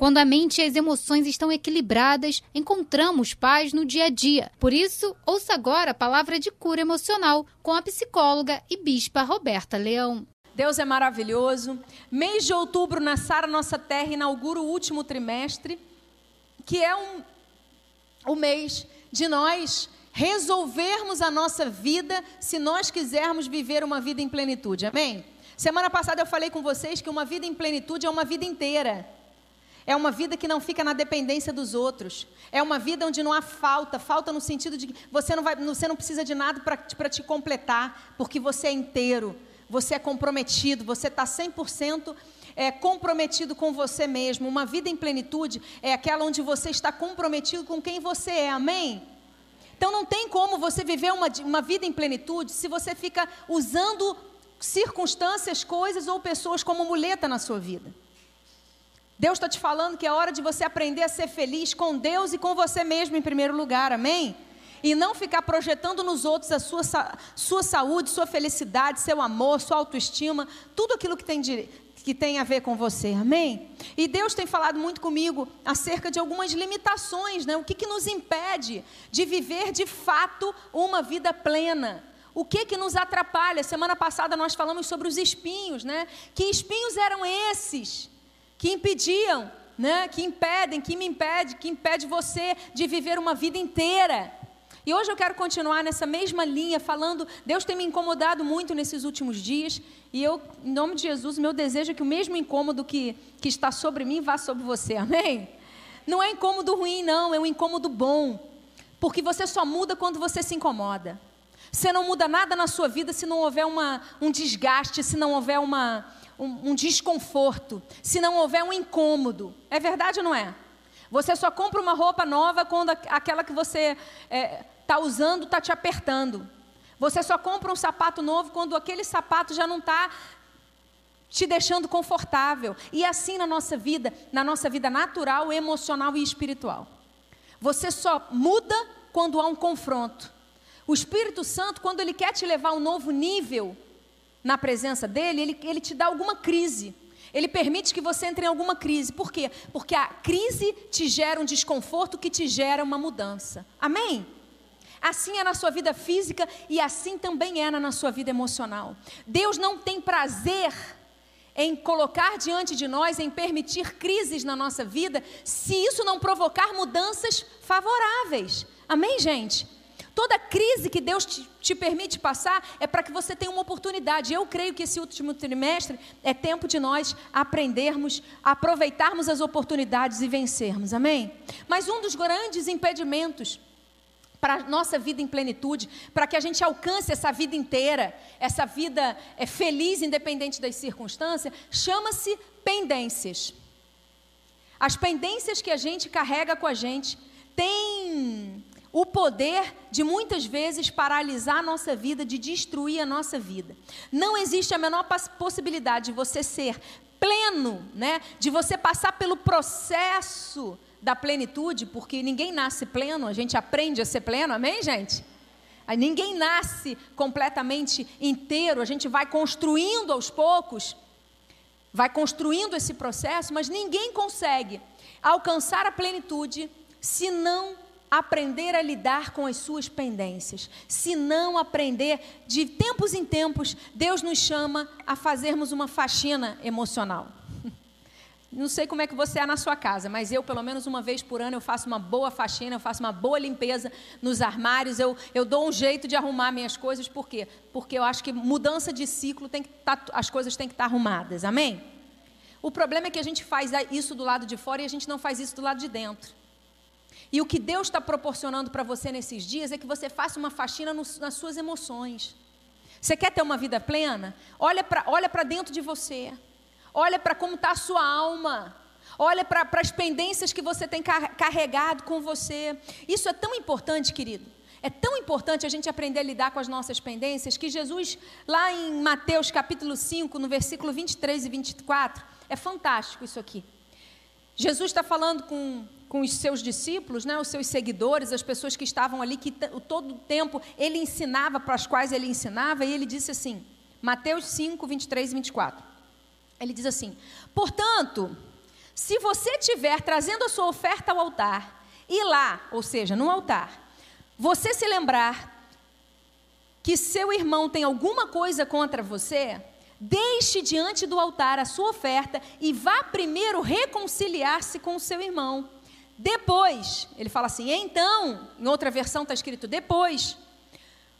Quando a mente e as emoções estão equilibradas, encontramos paz no dia a dia. Por isso, ouça agora a palavra de cura emocional com a psicóloga e bispa Roberta Leão. Deus é maravilhoso. Mês de outubro na Sara Nossa Terra inaugura o último trimestre, que é um, o mês de nós resolvermos a nossa vida se nós quisermos viver uma vida em plenitude. Amém? Semana passada eu falei com vocês que uma vida em plenitude é uma vida inteira. É uma vida que não fica na dependência dos outros. É uma vida onde não há falta. Falta no sentido de que você não, vai, você não precisa de nada para te completar, porque você é inteiro, você é comprometido, você está 100% é, comprometido com você mesmo. Uma vida em plenitude é aquela onde você está comprometido com quem você é. Amém? Então não tem como você viver uma, uma vida em plenitude se você fica usando circunstâncias, coisas ou pessoas como muleta na sua vida. Deus está te falando que é hora de você aprender a ser feliz com Deus e com você mesmo em primeiro lugar, amém? E não ficar projetando nos outros a sua, sua saúde, sua felicidade, seu amor, sua autoestima, tudo aquilo que tem, de, que tem a ver com você, amém? E Deus tem falado muito comigo acerca de algumas limitações, né? O que, que nos impede de viver de fato uma vida plena? O que que nos atrapalha? Semana passada nós falamos sobre os espinhos, né? Que espinhos eram esses? Que impediam, né, que impedem, que me impede, que impede você de viver uma vida inteira. E hoje eu quero continuar nessa mesma linha, falando, Deus tem me incomodado muito nesses últimos dias, e eu, em nome de Jesus, meu desejo é que o mesmo incômodo que, que está sobre mim vá sobre você, amém? Não é incômodo ruim, não, é um incômodo bom, porque você só muda quando você se incomoda. Você não muda nada na sua vida se não houver uma, um desgaste, se não houver uma, um, um desconforto, se não houver um incômodo. É verdade ou não é? Você só compra uma roupa nova quando aquela que você está é, tá usando está te apertando. Você só compra um sapato novo quando aquele sapato já não está te deixando confortável. E assim na nossa vida, na nossa vida natural, emocional e espiritual. Você só muda quando há um confronto. O Espírito Santo, quando ele quer te levar a um novo nível, na presença dele, ele, ele te dá alguma crise. Ele permite que você entre em alguma crise. Por quê? Porque a crise te gera um desconforto que te gera uma mudança. Amém? Assim é na sua vida física e assim também é na sua vida emocional. Deus não tem prazer em colocar diante de nós, em permitir crises na nossa vida, se isso não provocar mudanças favoráveis. Amém, gente? Toda crise que Deus te, te permite passar é para que você tenha uma oportunidade. Eu creio que esse último trimestre é tempo de nós aprendermos, aproveitarmos as oportunidades e vencermos. Amém? Mas um dos grandes impedimentos para a nossa vida em plenitude, para que a gente alcance essa vida inteira, essa vida é, feliz, independente das circunstâncias, chama-se pendências. As pendências que a gente carrega com a gente têm o poder de muitas vezes paralisar a nossa vida, de destruir a nossa vida. Não existe a menor possibilidade de você ser pleno, né? De você passar pelo processo da plenitude, porque ninguém nasce pleno, a gente aprende a ser pleno, amém, gente? Ninguém nasce completamente inteiro, a gente vai construindo aos poucos, vai construindo esse processo, mas ninguém consegue alcançar a plenitude se não aprender a lidar com as suas pendências. Se não aprender, de tempos em tempos, Deus nos chama a fazermos uma faxina emocional. Não sei como é que você é na sua casa, mas eu, pelo menos uma vez por ano, eu faço uma boa faxina, eu faço uma boa limpeza nos armários, eu, eu dou um jeito de arrumar minhas coisas, por quê? Porque eu acho que mudança de ciclo tem que tá, as coisas têm que estar tá arrumadas, amém? O problema é que a gente faz isso do lado de fora e a gente não faz isso do lado de dentro. E o que Deus está proporcionando para você nesses dias é que você faça uma faxina no, nas suas emoções. Você quer ter uma vida plena? Olha para olha dentro de você. Olha para como está a sua alma. Olha para as pendências que você tem carregado com você. Isso é tão importante, querido. É tão importante a gente aprender a lidar com as nossas pendências que Jesus, lá em Mateus capítulo 5, no versículo 23 e 24, é fantástico isso aqui. Jesus está falando com com os seus discípulos, né, os seus seguidores, as pessoas que estavam ali, que todo o tempo ele ensinava, para as quais ele ensinava, e ele disse assim, Mateus 5, 23 e 24. Ele diz assim: Portanto, Se você tiver trazendo a sua oferta ao altar, e lá, ou seja, no altar, você se lembrar que seu irmão tem alguma coisa contra você, deixe diante do altar a sua oferta e vá primeiro reconciliar-se com o seu irmão. Depois, ele fala assim, então, em outra versão está escrito depois,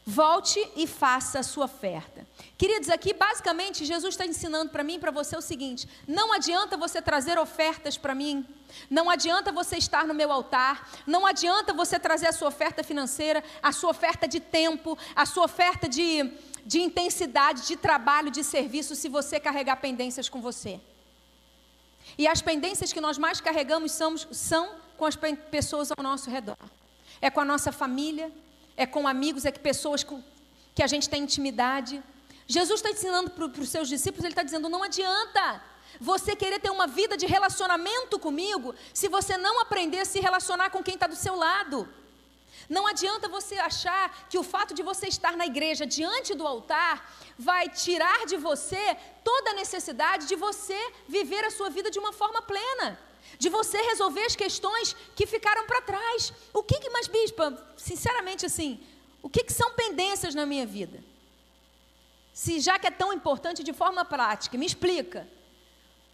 volte e faça a sua oferta. Queridos, aqui basicamente Jesus está ensinando para mim e para você o seguinte: não adianta você trazer ofertas para mim, não adianta você estar no meu altar, não adianta você trazer a sua oferta financeira, a sua oferta de tempo, a sua oferta de, de intensidade, de trabalho, de serviço, se você carregar pendências com você. E as pendências que nós mais carregamos são, são com as pessoas ao nosso redor. É com a nossa família, é com amigos, é com pessoas com, que a gente tem intimidade. Jesus está ensinando para os seus discípulos, ele está dizendo: não adianta você querer ter uma vida de relacionamento comigo se você não aprender a se relacionar com quem está do seu lado. Não adianta você achar que o fato de você estar na igreja diante do altar vai tirar de você toda a necessidade de você viver a sua vida de uma forma plena, de você resolver as questões que ficaram para trás. O que, que mais, bispa, sinceramente assim, o que, que são pendências na minha vida? Se já que é tão importante de forma prática, me explica.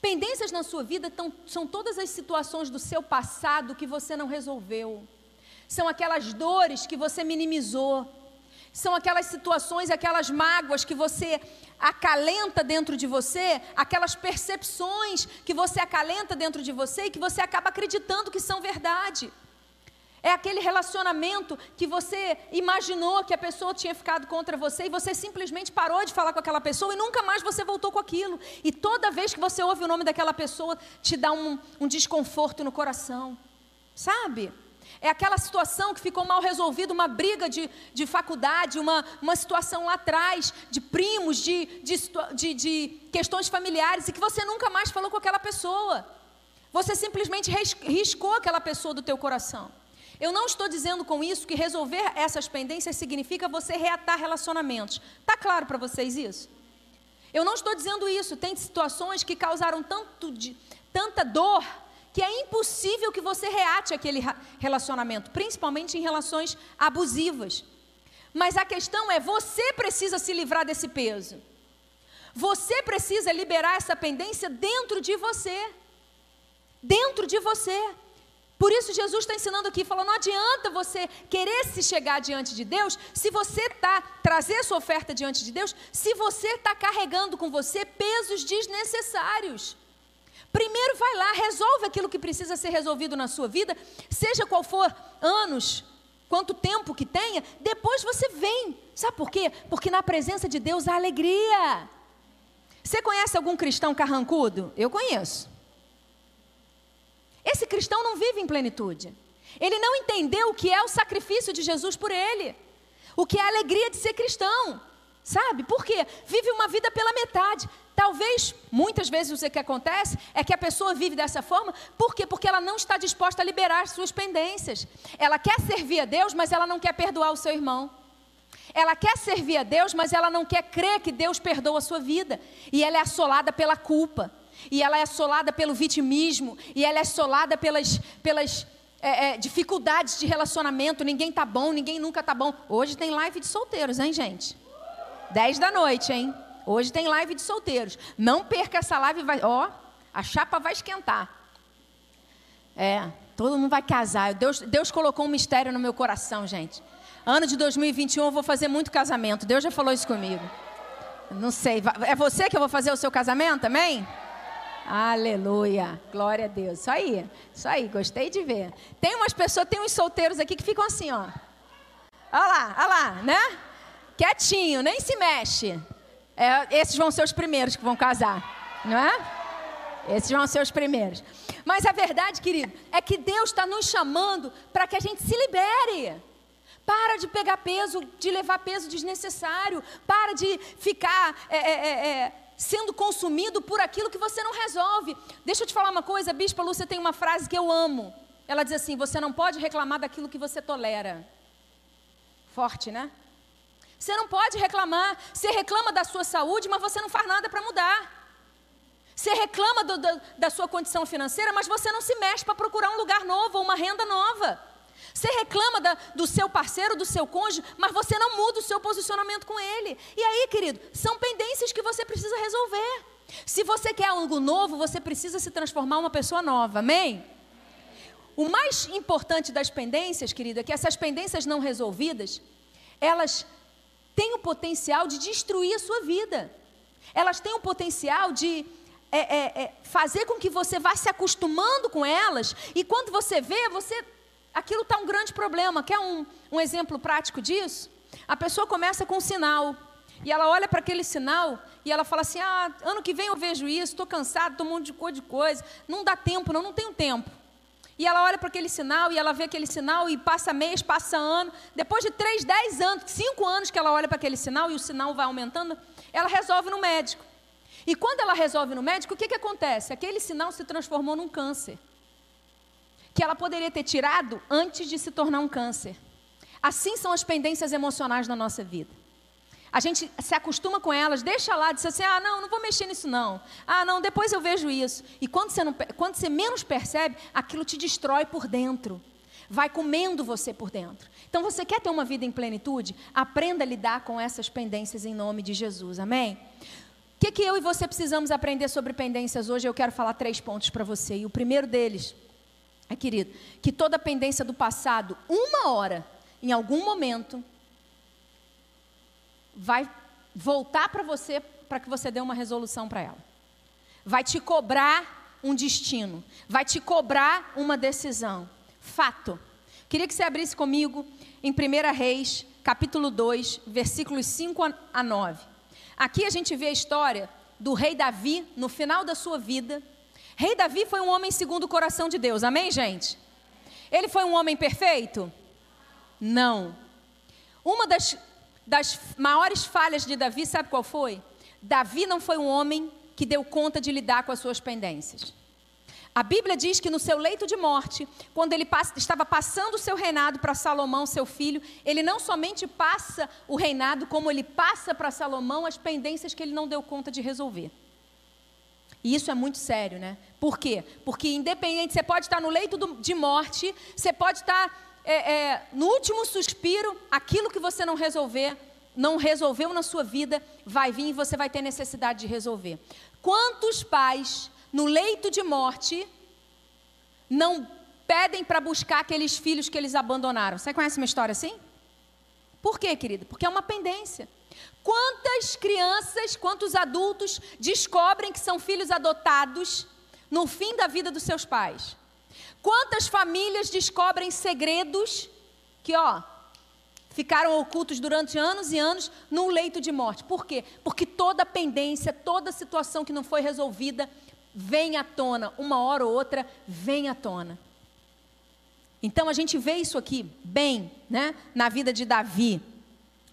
Pendências na sua vida tão, são todas as situações do seu passado que você não resolveu. São aquelas dores que você minimizou. São aquelas situações, aquelas mágoas que você acalenta dentro de você, aquelas percepções que você acalenta dentro de você e que você acaba acreditando que são verdade. É aquele relacionamento que você imaginou que a pessoa tinha ficado contra você e você simplesmente parou de falar com aquela pessoa e nunca mais você voltou com aquilo. E toda vez que você ouve o nome daquela pessoa, te dá um, um desconforto no coração. Sabe? É aquela situação que ficou mal resolvida, uma briga de, de faculdade, uma, uma situação lá atrás, de primos, de, de, de, questões familiares, e que você nunca mais falou com aquela pessoa. Você simplesmente riscou aquela pessoa do teu coração. Eu não estou dizendo com isso que resolver essas pendências significa você reatar relacionamentos. Está claro para vocês isso? Eu não estou dizendo isso. Tem situações que causaram tanto de, tanta dor que é impossível que você reate aquele relacionamento, principalmente em relações abusivas. Mas a questão é: você precisa se livrar desse peso. Você precisa liberar essa pendência dentro de você. Dentro de você. Por isso Jesus está ensinando aqui, falando, não adianta você querer se chegar diante de Deus, se você está, trazer sua oferta diante de Deus, se você está carregando com você pesos desnecessários. Primeiro vai lá, resolve aquilo que precisa ser resolvido na sua vida, seja qual for anos, quanto tempo que tenha, depois você vem. Sabe por quê? Porque na presença de Deus há alegria. Você conhece algum cristão carrancudo? Eu conheço. Esse cristão não vive em plenitude. Ele não entendeu o que é o sacrifício de Jesus por ele, o que é a alegria de ser cristão. Sabe? Por quê? Vive uma vida pela metade. Talvez, muitas vezes o que acontece é que a pessoa vive dessa forma, por quê? Porque ela não está disposta a liberar suas pendências. Ela quer servir a Deus, mas ela não quer perdoar o seu irmão. Ela quer servir a Deus, mas ela não quer crer que Deus perdoa a sua vida. E ela é assolada pela culpa e ela é assolada pelo vitimismo, e ela é assolada pelas, pelas é, é, dificuldades de relacionamento. Ninguém tá bom, ninguém nunca tá bom. Hoje tem live de solteiros, hein, gente? 10 da noite, hein? Hoje tem live de solteiros. Não perca essa live, vai, ó, a chapa vai esquentar. É, todo mundo vai casar. Deus, Deus colocou um mistério no meu coração, gente. Ano de 2021 eu vou fazer muito casamento. Deus já falou isso comigo. Não sei. É você que eu vou fazer o seu casamento, amém? Aleluia. Glória a Deus. Isso aí. Isso aí. Gostei de ver. Tem umas pessoas, tem uns solteiros aqui que ficam assim, ó. Olha lá, olha lá, né? Quietinho, nem se mexe. É, esses vão ser os primeiros que vão casar, não é? Esses vão ser os primeiros. Mas a verdade, querido, é que Deus está nos chamando para que a gente se libere. Para de pegar peso, de levar peso desnecessário. Para de ficar é, é, é, sendo consumido por aquilo que você não resolve. Deixa eu te falar uma coisa, Bispa Lúcia tem uma frase que eu amo. Ela diz assim: Você não pode reclamar daquilo que você tolera. Forte, né? Você não pode reclamar. Você reclama da sua saúde, mas você não faz nada para mudar. Você reclama do, do, da sua condição financeira, mas você não se mexe para procurar um lugar novo, uma renda nova. Você reclama da, do seu parceiro, do seu cônjuge, mas você não muda o seu posicionamento com ele. E aí, querido, são pendências que você precisa resolver. Se você quer algo novo, você precisa se transformar uma pessoa nova, amém? O mais importante das pendências, querida, é que essas pendências não resolvidas, elas têm o potencial de destruir a sua vida. Elas têm o potencial de é, é, é, fazer com que você vá se acostumando com elas, e quando você vê, você aquilo está um grande problema. Quer um, um exemplo prático disso? A pessoa começa com um sinal. E ela olha para aquele sinal e ela fala assim: Ah, ano que vem eu vejo isso, estou cansado, estou um monte de coisa. Não dá tempo, não, não tenho tempo. E ela olha para aquele sinal e ela vê aquele sinal e passa mês, passa ano. Depois de três, dez anos, cinco anos que ela olha para aquele sinal e o sinal vai aumentando, ela resolve no médico. E quando ela resolve no médico, o que, que acontece? Aquele sinal se transformou num câncer que ela poderia ter tirado antes de se tornar um câncer. Assim são as pendências emocionais na nossa vida. A gente se acostuma com elas, deixa lá, diz assim: ah, não, não vou mexer nisso não. Ah, não, depois eu vejo isso. E quando você, não, quando você menos percebe, aquilo te destrói por dentro. Vai comendo você por dentro. Então, você quer ter uma vida em plenitude? Aprenda a lidar com essas pendências em nome de Jesus. Amém? O que, que eu e você precisamos aprender sobre pendências hoje? Eu quero falar três pontos para você. E o primeiro deles é, querido, que toda pendência do passado, uma hora, em algum momento, vai voltar para você para que você dê uma resolução para ela. Vai te cobrar um destino, vai te cobrar uma decisão. Fato. Queria que você abrisse comigo em 1 Reis, capítulo 2, versículos 5 a 9. Aqui a gente vê a história do rei Davi no final da sua vida Rei Davi foi um homem segundo o coração de Deus, amém, gente? Ele foi um homem perfeito? Não. Uma das, das maiores falhas de Davi, sabe qual foi? Davi não foi um homem que deu conta de lidar com as suas pendências. A Bíblia diz que no seu leito de morte, quando ele estava passando o seu reinado para Salomão, seu filho, ele não somente passa o reinado, como ele passa para Salomão as pendências que ele não deu conta de resolver. E isso é muito sério, né? Por quê? Porque independente, você pode estar no leito de morte, você pode estar é, é, no último suspiro, aquilo que você não resolver, não resolveu na sua vida, vai vir e você vai ter necessidade de resolver. Quantos pais no leito de morte não pedem para buscar aqueles filhos que eles abandonaram? Você conhece uma história assim? Por quê, querido? Porque é uma pendência. Quantas crianças, quantos adultos descobrem que são filhos adotados no fim da vida dos seus pais? Quantas famílias descobrem segredos que, ó, ficaram ocultos durante anos e anos num leito de morte? Por quê? Porque toda pendência, toda situação que não foi resolvida vem à tona, uma hora ou outra vem à tona. Então a gente vê isso aqui bem, né, na vida de Davi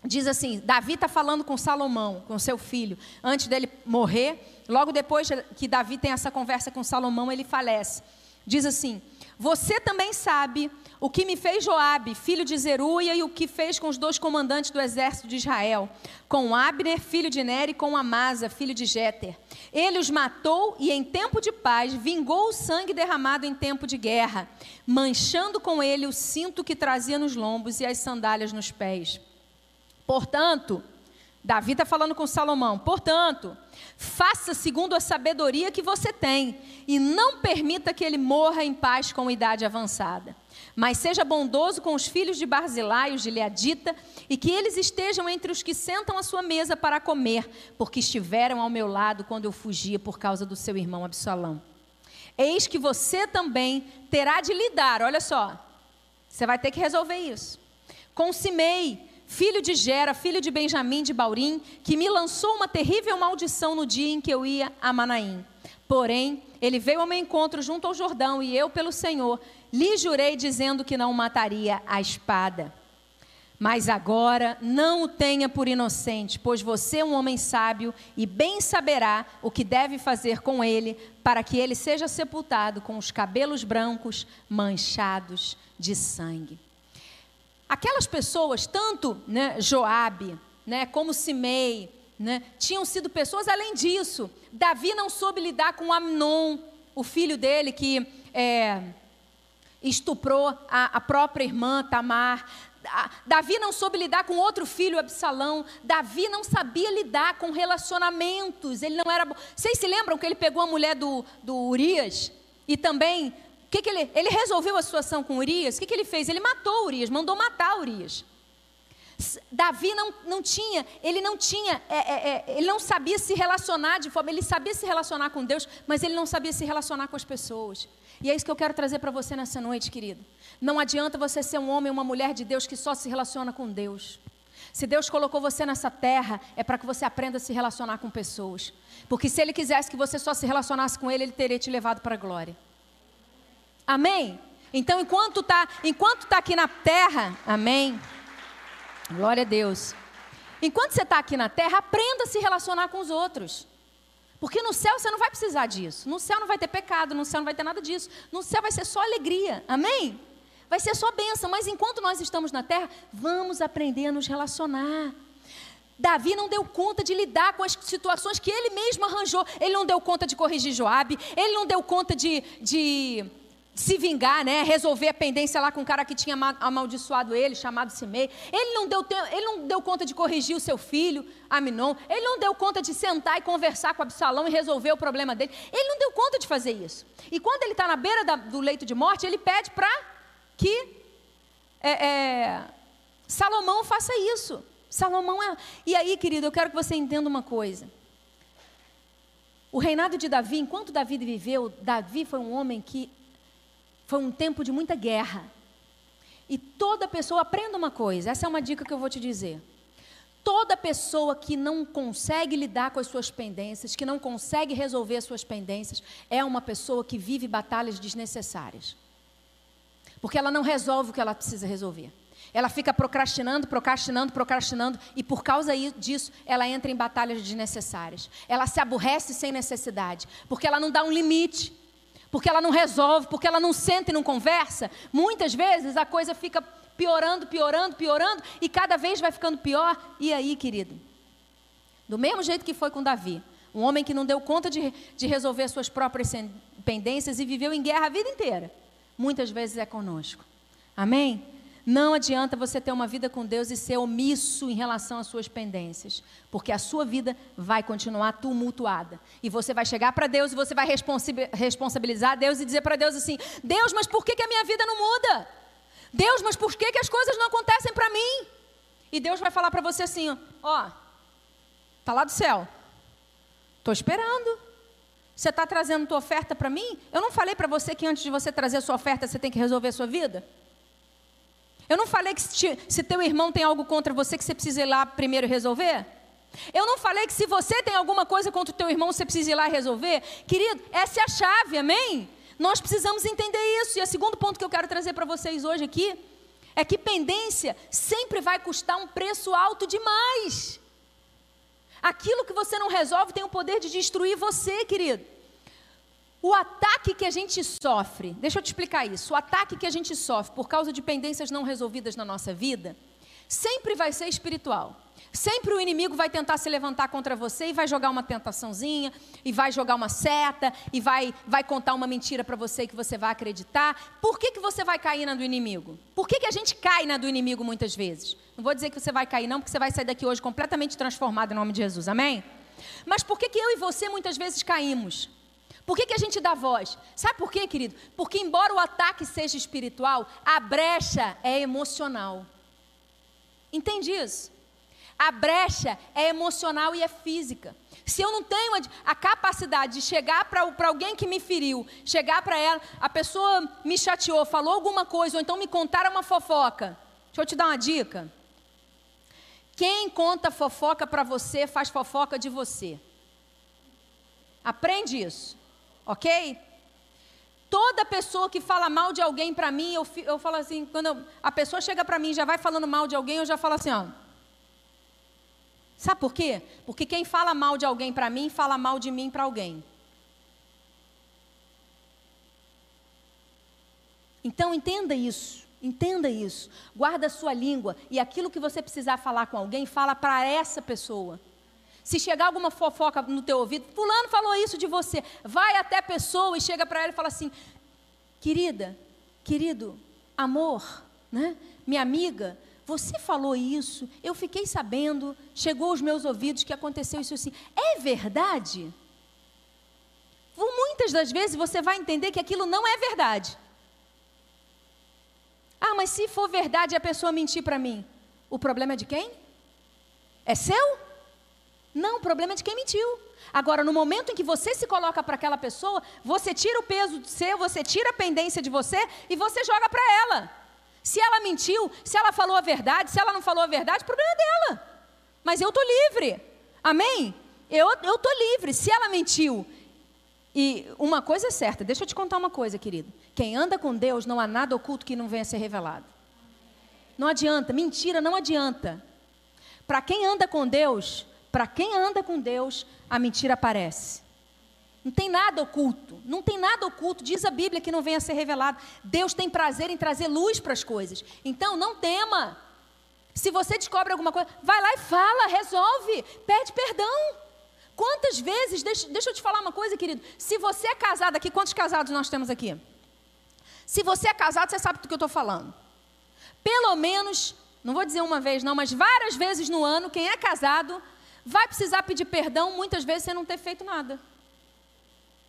diz assim: Davi está falando com Salomão, com seu filho, antes dele morrer. Logo depois que Davi tem essa conversa com Salomão, ele falece. Diz assim: Você também sabe o que me fez Joabe, filho de Zeruia, e o que fez com os dois comandantes do exército de Israel, com Abner, filho de Ner, e com Amasa, filho de Jéter. Ele os matou e, em tempo de paz, vingou o sangue derramado em tempo de guerra, manchando com ele o cinto que trazia nos lombos e as sandálias nos pés. Portanto, Davi está falando com Salomão, portanto, faça segundo a sabedoria que você tem e não permita que ele morra em paz com idade avançada. Mas seja bondoso com os filhos de Barzilai, os de Leadita, e que eles estejam entre os que sentam à sua mesa para comer, porque estiveram ao meu lado quando eu fugia por causa do seu irmão Absalão. Eis que você também terá de lidar, olha só, você vai ter que resolver isso. Com Simei, filho de Gera, filho de Benjamim de Baurim, que me lançou uma terrível maldição no dia em que eu ia a Manaim. Porém, ele veio ao meu encontro junto ao Jordão, e eu, pelo Senhor, lhe jurei dizendo que não mataria a espada. Mas agora não o tenha por inocente, pois você é um homem sábio e bem saberá o que deve fazer com ele, para que ele seja sepultado com os cabelos brancos manchados de sangue. Aquelas pessoas, tanto né, Joabe, né, como Simei, Né? Tinham sido pessoas além disso. Davi não soube lidar com Amnon, o filho dele que é, estuprou a, a própria irmã Tamar. Davi não soube lidar com outro filho, Absalão. Davi não sabia lidar com relacionamentos. Ele não era. Vocês se lembram que ele pegou a mulher do, do Urias? E também, que, que ele, ele resolveu a situação com Urias? O que, que ele fez? Ele matou Urias, mandou matar Urias. Davi não, não tinha, ele não tinha, é, é, é, ele não sabia se relacionar de forma, ele sabia se relacionar com Deus, mas ele não sabia se relacionar com as pessoas. E é isso que eu quero trazer para você nessa noite, querido. Não adianta você ser um homem ou uma mulher de Deus que só se relaciona com Deus. Se Deus colocou você nessa terra, é para que você aprenda a se relacionar com pessoas. Porque se Ele quisesse que você só se relacionasse com Ele, Ele teria te levado para a glória. Amém? Então, enquanto está enquanto tá aqui na terra, amém? Glória a Deus. Enquanto você está aqui na terra, aprenda a se relacionar com os outros. Porque no céu você não vai precisar disso. No céu não vai ter pecado, no céu não vai ter nada disso. No céu vai ser só alegria. Amém? Vai ser só bênção. Mas enquanto nós estamos na terra, vamos aprender a nos relacionar. Davi não deu conta de lidar com as situações que ele mesmo arranjou. Ele não deu conta de corrigir Joabe. Ele não deu conta de, de se vingar, né? Resolver a pendência lá com o cara que tinha amaldiçoado ele, chamado Simei. Ele não deu ele não deu conta de corrigir o seu filho, Aminon. Ele não deu conta de sentar e conversar com Absalão e resolver o problema dele. Ele não deu conta de fazer isso. E quando ele está na beira da, do leito de morte, ele pede para que é, é, Salomão faça isso. Salomão é. E aí, querido, eu quero que você entenda uma coisa. O reinado de Davi, enquanto Davi viveu, Davi foi um homem que foi um tempo de muita guerra. E toda pessoa, aprenda uma coisa, essa é uma dica que eu vou te dizer. Toda pessoa que não consegue lidar com as suas pendências, que não consegue resolver as suas pendências, é uma pessoa que vive batalhas desnecessárias. Porque ela não resolve o que ela precisa resolver. Ela fica procrastinando, procrastinando, procrastinando, e por causa disso, ela entra em batalhas desnecessárias. Ela se aborrece sem necessidade, porque ela não dá um limite porque ela não resolve, porque ela não senta e não conversa, muitas vezes a coisa fica piorando, piorando, piorando, e cada vez vai ficando pior. E aí, querido? Do mesmo jeito que foi com Davi, um homem que não deu conta de, de resolver suas próprias pendências e viveu em guerra a vida inteira, muitas vezes é conosco. Amém? Não adianta você ter uma vida com Deus e ser omisso em relação às suas pendências, porque a sua vida vai continuar tumultuada. E você vai chegar para Deus e você vai responsabilizar Deus e dizer para Deus assim: Deus, mas por que, que a minha vida não muda? Deus, mas por que, que as coisas não acontecem para mim? E Deus vai falar para você assim: Ó, tá lá do céu, estou esperando. Você está trazendo tua oferta para mim? Eu não falei para você que antes de você trazer sua oferta você tem que resolver a sua vida? Eu não falei que se, teu irmão tem algo contra você que você precisa ir lá primeiro resolver? Eu não falei que se você tem alguma coisa contra o teu irmão você precisa ir lá resolver? Querido, essa é a chave, amém? Nós precisamos entender isso. E o segundo ponto que eu quero trazer para vocês hoje aqui é que pendência sempre vai custar um preço alto demais. Aquilo que você não resolve tem o poder de destruir você, querido. O ataque que a gente sofre, deixa eu te explicar isso. O ataque que a gente sofre por causa de pendências não resolvidas na nossa vida, sempre vai ser espiritual. Sempre o inimigo vai tentar se levantar contra você e vai jogar uma tentaçãozinha, e vai jogar uma seta, e vai, vai contar uma mentira para você que você vai acreditar. Por que, que você vai cair na do inimigo? Por que, que a gente cai na do inimigo muitas vezes? Não vou dizer que você vai cair, não, porque você vai sair daqui hoje completamente transformado em nome de Jesus, amém? Mas por que, que eu e você muitas vezes caímos? Por que, que a gente dá voz? Sabe por quê, querido? Porque, embora o ataque seja espiritual, a brecha é emocional. Entende isso? A brecha é emocional e é física. Se eu não tenho a capacidade de chegar para alguém que me feriu, chegar para ela, a pessoa me chateou, falou alguma coisa, ou então me contaram uma fofoca. Deixa eu te dar uma dica. Quem conta fofoca para você faz fofoca de você. Aprende isso ok? Toda pessoa que fala mal de alguém para mim, eu, eu falo assim, quando eu, a pessoa chega para mim e já vai falando mal de alguém, eu já falo assim, ó. Sabe por quê? Porque quem fala mal de alguém para mim, fala mal de mim para alguém. Então entenda isso, entenda isso. Guarda a sua língua e aquilo que você precisar falar com alguém, fala para essa pessoa. Se chegar alguma fofoca no teu ouvido, fulano falou isso de você, vai até a pessoa e chega para ela e fala assim: "Querida, querido, amor, né? Minha amiga, você falou isso, eu fiquei sabendo, chegou aos meus ouvidos que aconteceu isso assim. É verdade?" Muitas das vezes você vai entender que aquilo não é verdade. Ah, mas se for verdade a pessoa mentir para mim, o problema é de quem? É seu? Não, o problema é de quem mentiu. Agora, no momento em que você se coloca para aquela pessoa, você tira o peso de seu, você tira a pendência de você e você joga para ela. Se ela mentiu, se ela falou a verdade, se ela não falou a verdade, o problema é dela. Mas eu estou livre. Amém? Eu estou livre. Se ela mentiu. E uma coisa é certa, deixa eu te contar uma coisa, querido. Quem anda com Deus, não há nada oculto que não venha a ser revelado. Não adianta, mentira não adianta. Para quem anda com Deus, para quem anda com Deus, a mentira aparece. Não tem nada oculto, não tem nada oculto, diz a Bíblia que não venha a ser revelado. Deus tem prazer em trazer luz para as coisas. Então não tema. Se você descobre alguma coisa, vai lá e fala, resolve, pede perdão. Quantas vezes, deixa, deixa eu te falar uma coisa, querido. Se você é casado aqui, quantos casados nós temos aqui? Se você é casado, você sabe do que eu estou falando. Pelo menos, não vou dizer uma vez não, mas várias vezes no ano, quem é casado vai precisar pedir perdão muitas vezes sem não ter feito nada.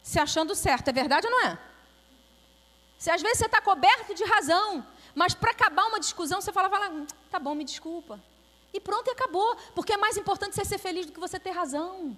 Se achando certo, é verdade ou não é? Se às vezes você está coberto de razão, mas para acabar uma discussão você fala, fala, hum, tá bom, me desculpa. E pronto, e acabou. Porque é mais importante você ser feliz do que você ter razão.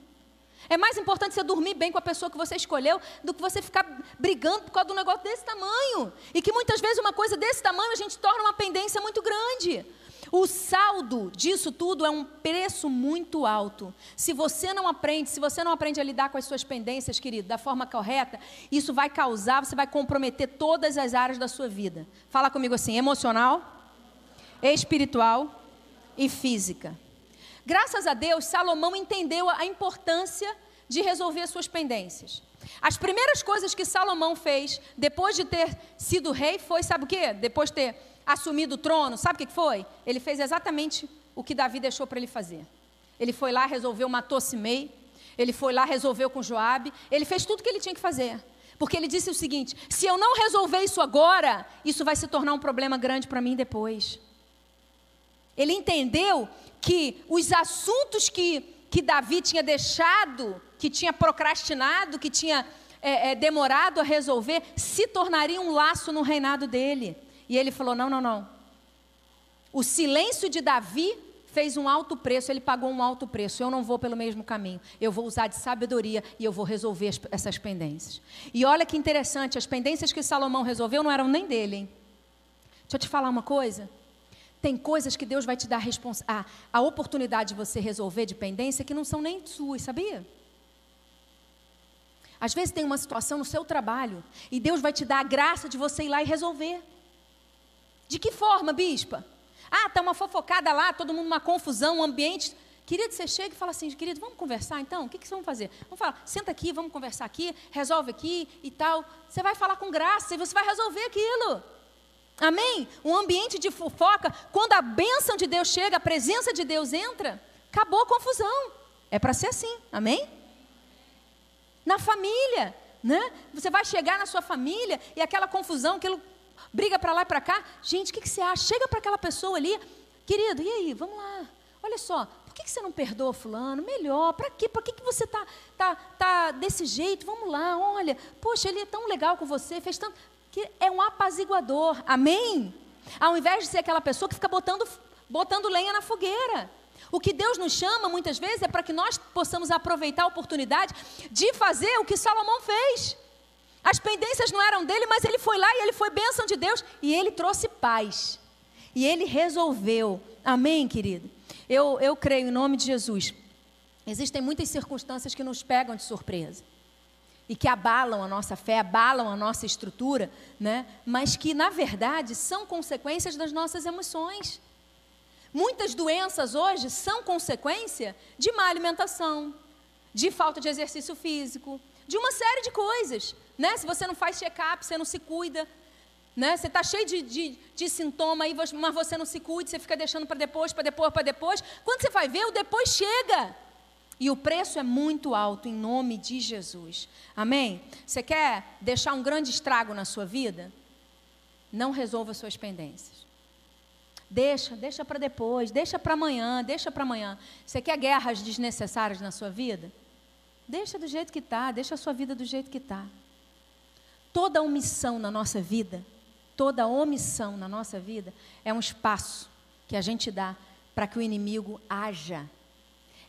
É mais importante você dormir bem com a pessoa que você escolheu do que você ficar brigando por causa de um negócio desse tamanho. E que muitas vezes uma coisa desse tamanho a gente torna uma pendência muito grande. O saldo disso tudo é um preço muito alto. Se você não aprende, se você não aprende a lidar com as suas pendências, querido, da forma correta, isso vai causar, você vai comprometer todas as áreas da sua vida. Fala comigo assim: emocional, espiritual e física. Graças a Deus, Salomão entendeu a importância de resolver suas pendências. As primeiras coisas que Salomão fez depois de ter sido rei foi, sabe o quê? Depois de ter assumido o trono, sabe o que foi? Ele fez exatamente o que Davi deixou para ele fazer. Ele foi lá, resolveu, matou Simei. Ele foi lá, resolveu com Joabe. Ele fez tudo o que ele tinha que fazer. Porque ele disse o seguinte: se eu não resolver isso agora, isso vai se tornar um problema grande para mim depois. Ele entendeu que os assuntos que, que Davi tinha deixado, que tinha procrastinado, que tinha é, é, demorado a resolver, se tornariam um laço no reinado dele. E ele falou: não, não, não. O silêncio de Davi fez um alto preço, ele pagou um alto preço. Eu não vou pelo mesmo caminho. Eu vou usar de sabedoria e eu vou resolver as, essas pendências. E olha que interessante, as pendências que Salomão resolveu não eram nem dele, hein? Deixa eu te falar uma coisa. Tem coisas que Deus vai te dar a, a oportunidade de você resolver de pendência que não são nem suas, sabia? Às vezes tem uma situação no seu trabalho e Deus vai te dar a graça de você ir lá e resolver. De que forma, bispa? Ah, está uma fofocada lá, todo mundo uma confusão, um ambiente. Querido, você chega e fala assim, querido, vamos conversar então? O que, que vocês vão fazer? Vamos falar, senta aqui, vamos conversar aqui, resolve aqui e tal. Você vai falar com graça e você vai resolver aquilo. Amém? Um ambiente de fofoca, quando a bênção de Deus chega, a presença de Deus entra, acabou a confusão. É para ser assim, amém? Na família, né? Você vai chegar na sua família e aquela confusão, aquilo briga para lá e para cá. Gente, o que, que, você acha? Chega para aquela pessoa ali, querido, e aí, vamos lá. Olha só, por que, que você não perdoa fulano? Melhor, para quê? Por que, que você tá, tá, tá desse jeito? Vamos lá, olha, poxa, ele é tão legal com você, fez tanto que é um apaziguador. Amém? Ao invés de ser aquela pessoa que fica botando, botando lenha na fogueira. O que Deus nos chama muitas vezes é para que nós possamos aproveitar a oportunidade de fazer o que Salomão fez. As pendências não eram dele, mas ele foi lá e ele foi bênção de Deus e ele trouxe paz. E ele resolveu. Amém, querido? Eu, eu creio em nome de Jesus. Existem muitas circunstâncias que nos pegam de surpresa e que abalam a nossa fé, abalam a nossa estrutura, né? mas que, na verdade, são consequências das nossas emoções. Muitas doenças hoje são consequência de má alimentação, de falta de exercício físico, de uma série de coisas. Né? Se você não faz check-up, você não se cuida. Né? Você está cheio de, de, de sintoma, aí, mas você não se cuida, você fica deixando para depois, para depois, para depois. Quando você vai ver, o depois chega. E o preço é muito alto em nome de Jesus. Amém? Você quer deixar um grande estrago na sua vida? Não resolva suas pendências. Deixa, deixa para depois, deixa para amanhã, deixa para amanhã. Você quer guerras desnecessárias na sua vida? Deixa do jeito que está, deixa a sua vida do jeito que está. Toda omissão na nossa vida, toda omissão na nossa vida é um espaço que a gente dá para que o inimigo haja.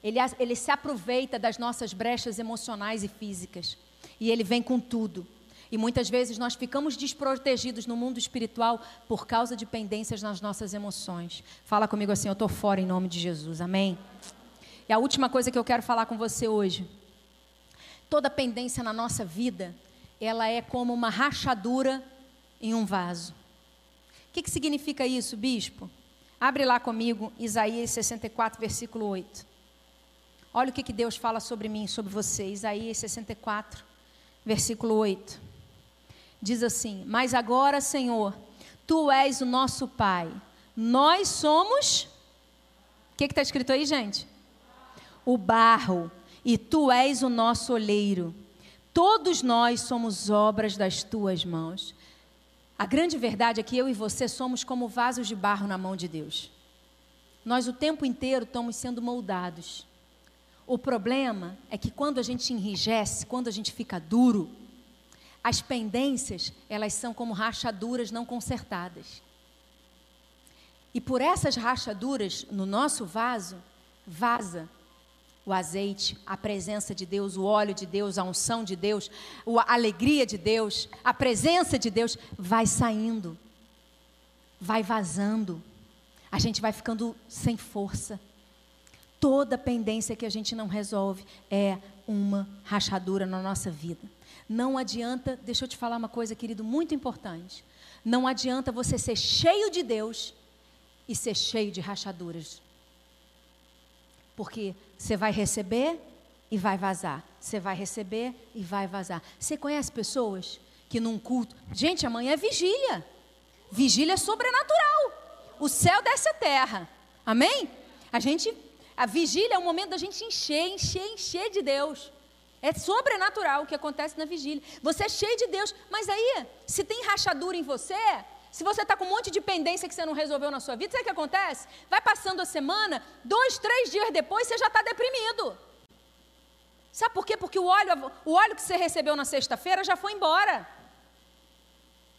Ele, ele se aproveita das nossas brechas emocionais e físicas. E ele vem com tudo. E muitas vezes nós ficamos desprotegidos no mundo espiritual por causa de pendências nas nossas emoções. Fala comigo assim, eu estou fora em nome de Jesus, amém? E a última coisa que eu quero falar com você hoje. Toda pendência na nossa vida, ela é como uma rachadura em um vaso. O que, que significa isso, bispo? Abre lá comigo Isaías 64, versículo 8. Olha o que, que Deus fala sobre mim, sobre você. Isaías 64, versículo 8 diz assim: Mas agora, Senhor, tu és o nosso Pai, nós somos. O que está escrito aí, gente? O barro, e tu és o nosso oleiro. Todos nós somos obras das tuas mãos. A grande verdade é que eu e você somos como vasos de barro na mão de Deus. Nós o tempo inteiro estamos sendo moldados. O problema é que quando a gente enrijece, quando a gente fica duro, as pendências, elas são como rachaduras não consertadas. E por essas rachaduras no nosso vaso, vaza o azeite, a presença de Deus, o óleo de Deus, a unção de Deus, a alegria de Deus, a presença de Deus vai saindo, vai vazando. A gente vai ficando sem força. Toda pendência que a gente não resolve é uma rachadura na nossa vida. Não adianta, deixa eu te falar uma coisa, querido, muito importante. Não adianta você ser cheio de Deus e ser cheio de rachaduras. Porque você vai receber e vai vazar. Você vai receber e vai vazar. Você conhece pessoas que num culto. Gente, amanhã é vigília. Vigília é sobrenatural. O céu desce a terra. Amém? A gente. A vigília é o momento da gente encher, encher, encher de Deus. É sobrenatural o que acontece na vigília. Você é cheio de Deus, mas aí, se tem rachadura em você, se você está com um monte de pendência que você não resolveu na sua vida, sabe o que acontece? Vai passando a semana, dois, três dias depois, você já está deprimido. Sabe por quê? Porque o óleo, o óleo que você recebeu na sexta-feira já foi embora.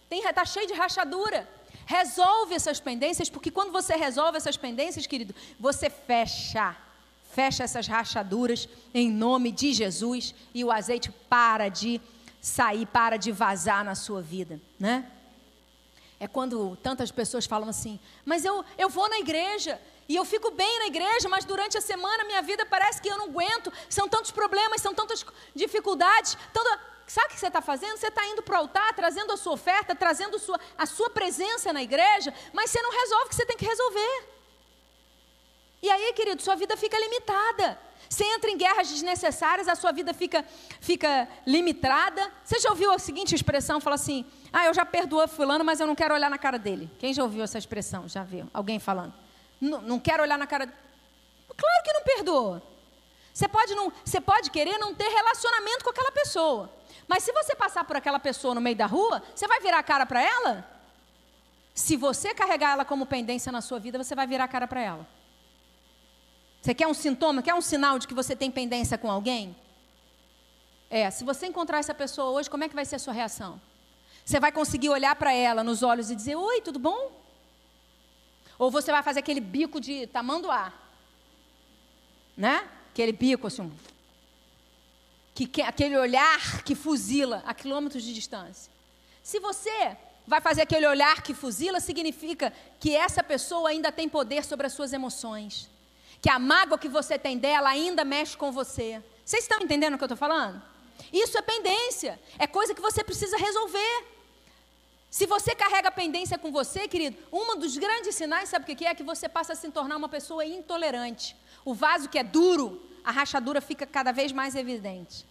Está cheio de rachadura. Resolve essas pendências, porque quando você resolve essas pendências, querido, você fecha fecha essas rachaduras em nome de Jesus e o azeite para de sair, para de vazar na sua vida, né? É quando tantas pessoas falam assim: "Mas eu eu vou na igreja e eu fico bem na igreja, mas durante a semana minha vida parece que eu não aguento, são tantos problemas, são tantas dificuldades, tanto Sabe o que você está fazendo? Você está indo para o altar, trazendo a sua oferta, trazendo a sua, a sua presença na igreja, mas você não resolve o que você tem que resolver. E aí, querido, sua vida fica limitada. Você entra em guerras desnecessárias, a sua vida fica, fica limitada. Você já ouviu a seguinte expressão? Fala assim: Ah, eu já perdoei fulano, mas eu não quero olhar na cara dele. Quem já ouviu essa expressão? Já viu? Alguém falando? Não, quero olhar na cara. Claro que não perdoa. Você pode, não, você pode querer não ter relacionamento com aquela pessoa. Mas se você passar por aquela pessoa no meio da rua, você vai virar a cara para ela? Se você carregar ela como pendência na sua vida, você vai virar a cara para ela. Você quer um sintoma, quer um sinal de que você tem pendência com alguém? É, se você encontrar essa pessoa hoje, como é que vai ser a sua reação? Você vai conseguir olhar para ela nos olhos e dizer: Oi, tudo bom? Ou você vai fazer aquele bico de tamanduá? Né? Aquele bico assim. Que, aquele olhar que fuzila a quilômetros de distância. Se você vai fazer aquele olhar que fuzila, significa que essa pessoa ainda tem poder sobre as suas emoções que a mágoa que você tem dela ainda mexe com você. Vocês estão entendendo o que eu estou falando? Isso é pendência, é coisa que você precisa resolver. Se você carrega pendência com você, querido, um dos grandes sinais, sabe o que é? É que você passa a se tornar uma pessoa intolerante. O vaso que é duro, a rachadura fica cada vez mais evidente.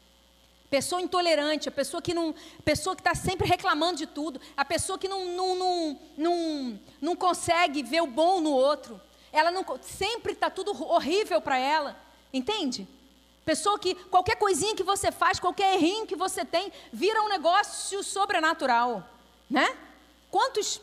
Pessoa intolerante, a pessoa que não, pessoa que está sempre reclamando de tudo, a pessoa que não, não, não, não, não consegue ver o bom no outro. Ela não sempre está tudo horrível para ela, entende? Pessoa que qualquer coisinha que você faz, qualquer errinho que você tem, vira um negócio sobrenatural, né? Quantos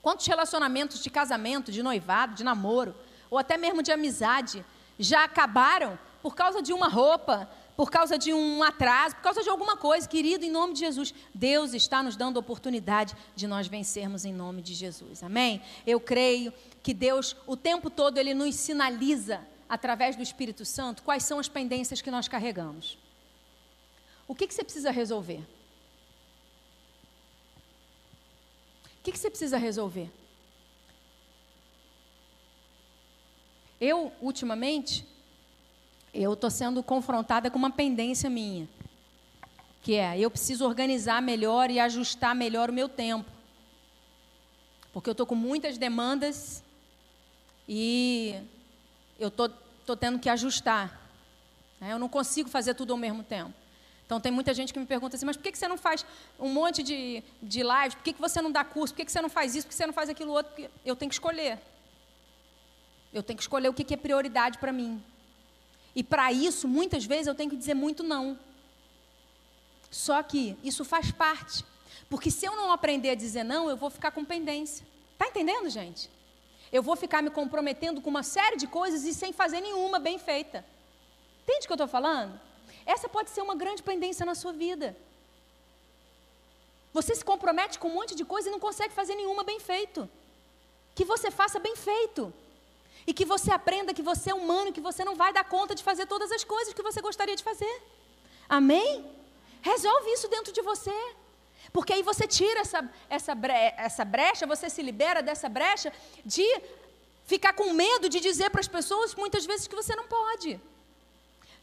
quantos relacionamentos de casamento, de noivado, de namoro, ou até mesmo de amizade já acabaram por causa de uma roupa, por causa de um atraso, por causa de alguma coisa, querido, em nome de Jesus. Deus está nos dando a oportunidade de nós vencermos em nome de Jesus. Amém? Eu creio que Deus, o tempo todo, Ele nos sinaliza, através do Espírito Santo, quais são as pendências que nós carregamos. O que, que você precisa resolver? O que, que você precisa resolver? Eu, ultimamente, eu estou sendo confrontada com uma pendência minha, que é eu preciso organizar melhor e ajustar melhor o meu tempo, porque eu estou com muitas demandas e eu estou tendo que ajustar. Né? Eu não consigo fazer tudo ao mesmo tempo. Então, tem muita gente que me pergunta assim, mas por que, que você não faz um monte de, de lives? Por que, que você não dá curso? Por que, que você não faz isso? Por que você não faz aquilo outro? Porque eu tenho que escolher. Eu tenho que escolher o que, que é prioridade para mim. E para isso, muitas vezes, eu tenho que dizer muito não. Só que isso faz parte. Porque se eu não aprender a dizer não, eu vou ficar com pendência. Está entendendo, gente? Eu vou ficar me comprometendo com uma série de coisas e sem fazer nenhuma bem feita. Entende o que eu estou falando? Essa pode ser uma grande pendência na sua vida. Você se compromete com um monte de coisa e não consegue fazer nenhuma bem feito. Que você faça bem feito. E que você aprenda que você é humano, que você não vai dar conta de fazer todas as coisas que você gostaria de fazer. Amém? Resolve isso dentro de você. Porque aí você tira essa, essa, bre essa brecha, você se libera dessa brecha de ficar com medo de dizer para as pessoas muitas vezes que você não pode.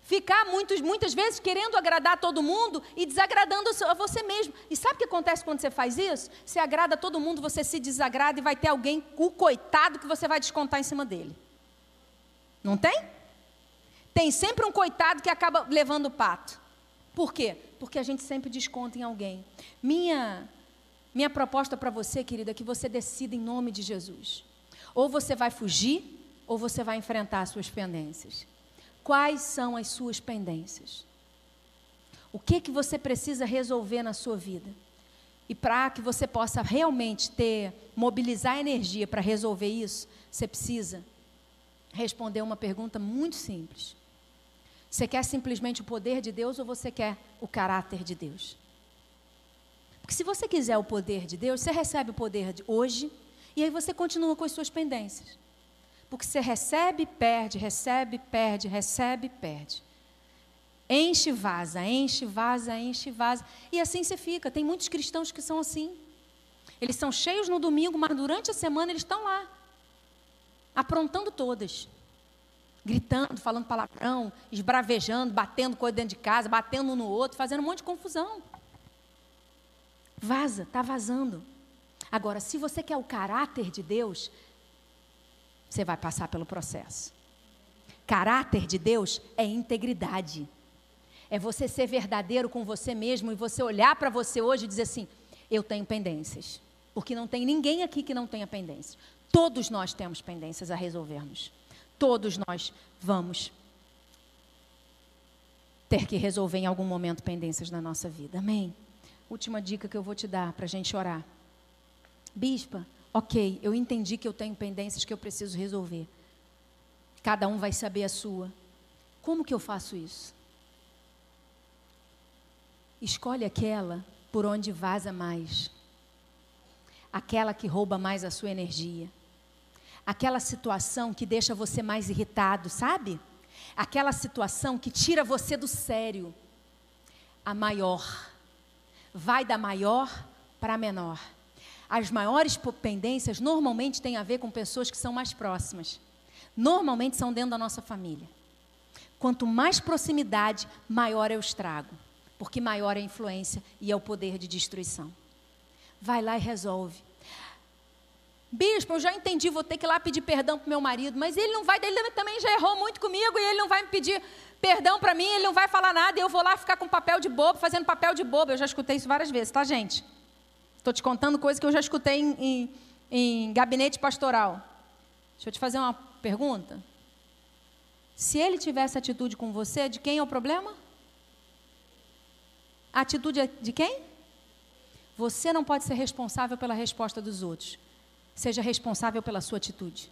Ficar muitos, muitas vezes querendo agradar todo mundo e desagradando a você mesmo. E sabe o que acontece quando você faz isso? Você agrada todo mundo, você se desagrada e vai ter alguém, o coitado, que você vai descontar em cima dele. Não tem? Tem sempre um coitado que acaba levando o pato. Por quê? Porque a gente sempre desconta em alguém. Minha, minha proposta para você, querida, é que você decida em nome de Jesus. Ou você vai fugir, ou você vai enfrentar as suas pendências. Quais são as suas pendências? O que que você precisa resolver na sua vida? E para que você possa realmente ter mobilizar energia para resolver isso, você precisa responder uma pergunta muito simples. Você quer simplesmente o poder de Deus ou você quer o caráter de Deus? Porque se você quiser o poder de Deus, você recebe o poder de hoje e aí você continua com as suas pendências. Porque você recebe, perde, recebe, perde, recebe, perde. Enche, vaza, enche, vaza, enche, vaza. E assim você fica. Tem muitos cristãos que são assim. Eles são cheios no domingo, mas durante a semana eles estão lá, aprontando todas. Gritando, falando palavrão, esbravejando, batendo coisa dentro de casa, batendo um no outro, fazendo um monte de confusão. Vaza, está vazando. Agora, se você quer o caráter de Deus, você vai passar pelo processo. Caráter de Deus é integridade. É você ser verdadeiro com você mesmo e você olhar para você hoje e dizer assim: eu tenho pendências. Porque não tem ninguém aqui que não tenha pendências. Todos nós temos pendências a resolvermos. Todos nós vamos ter que resolver em algum momento pendências na nossa vida. Amém? Última dica que eu vou te dar para a gente orar. Bispa, Ok, eu entendi que eu tenho pendências que eu preciso resolver. Cada um vai saber a sua. Como que eu faço isso? Escolhe aquela por onde vaza mais. Aquela que rouba mais a sua energia. Aquela situação que deixa você mais irritado, sabe? Aquela situação que tira você do sério. A maior. Vai da maior para a menor. As maiores pendências normalmente têm a ver com pessoas que são mais próximas. Normalmente são dentro da nossa família. Quanto mais proximidade, maior é o estrago, porque maior é a influência e é o poder de destruição. Vai lá e resolve. Bispo, eu já entendi, vou ter que ir lá pedir perdão para meu marido, mas ele não vai, ele também já errou muito comigo e ele não vai me pedir perdão para mim, ele não vai falar nada e eu vou lá ficar com papel de bobo, fazendo papel de bobo. Eu já escutei isso várias vezes, tá, gente? Estou te contando coisas que eu já escutei em, em, em gabinete pastoral. Deixa eu te fazer uma pergunta. Se ele tivesse atitude com você, de quem é o problema? A atitude é de quem? Você não pode ser responsável pela resposta dos outros. Seja responsável pela sua atitude.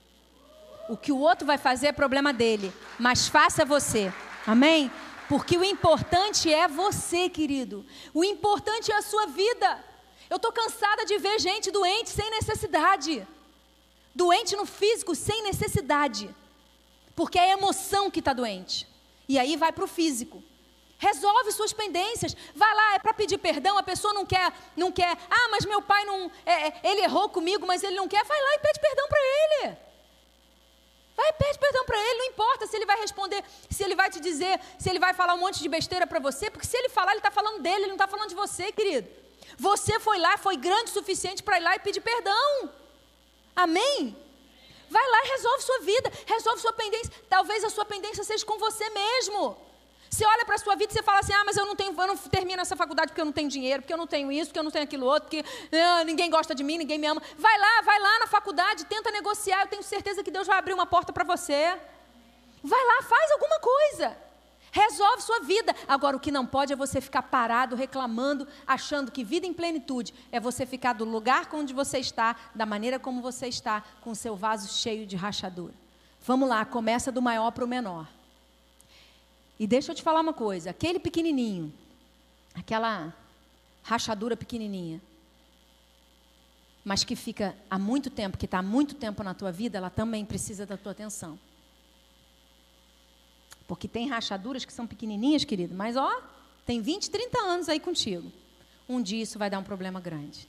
O que o outro vai fazer é problema dele, mas faça você. Amém? Porque o importante é você, querido. O importante é a sua vida. Eu estou cansada de ver gente doente sem necessidade. Doente no físico sem necessidade. Porque é a emoção que está doente. E aí vai para o físico. Resolve suas pendências. Vai lá, é para pedir perdão. A pessoa não quer, não quer. Ah, mas meu pai não. É, é ele errou comigo, mas ele não quer. Vai lá e pede perdão para ele. Vai e pede perdão para ele, não importa se ele vai responder, se ele vai te dizer, se ele vai falar um monte de besteira para você, porque se ele falar, ele está falando dele, ele não está falando de você, querido. Você foi lá, foi grande o suficiente para ir lá e pedir perdão. Amém? Vai lá e resolve sua vida, resolve sua pendência. Talvez a sua pendência seja com você mesmo. Você olha para a sua vida e você fala assim: ah, mas eu não, tenho, eu não termino essa faculdade porque eu não tenho dinheiro, porque eu não tenho isso, porque eu não tenho aquilo outro, porque ah, ninguém gosta de mim, ninguém me ama. Vai lá, vai lá na faculdade, tenta negociar. Eu tenho certeza que Deus vai abrir uma porta para você. Vai lá, faz alguma coisa. Resolve sua vida. Agora, o que não pode é você ficar parado, reclamando, achando que vida em plenitude é você ficar do lugar onde você está, da maneira como você está, com o seu vaso cheio de rachadura. Vamos lá, começa do maior para o menor. E deixa eu te falar uma coisa: aquele pequenininho, aquela rachadura pequenininha, mas que fica há muito tempo, que está há muito tempo na tua vida, ela também precisa da tua atenção. Porque tem rachaduras que são pequenininhas, querido, mas ó, tem 20, 30 anos aí contigo. Um dia isso vai dar um problema grande.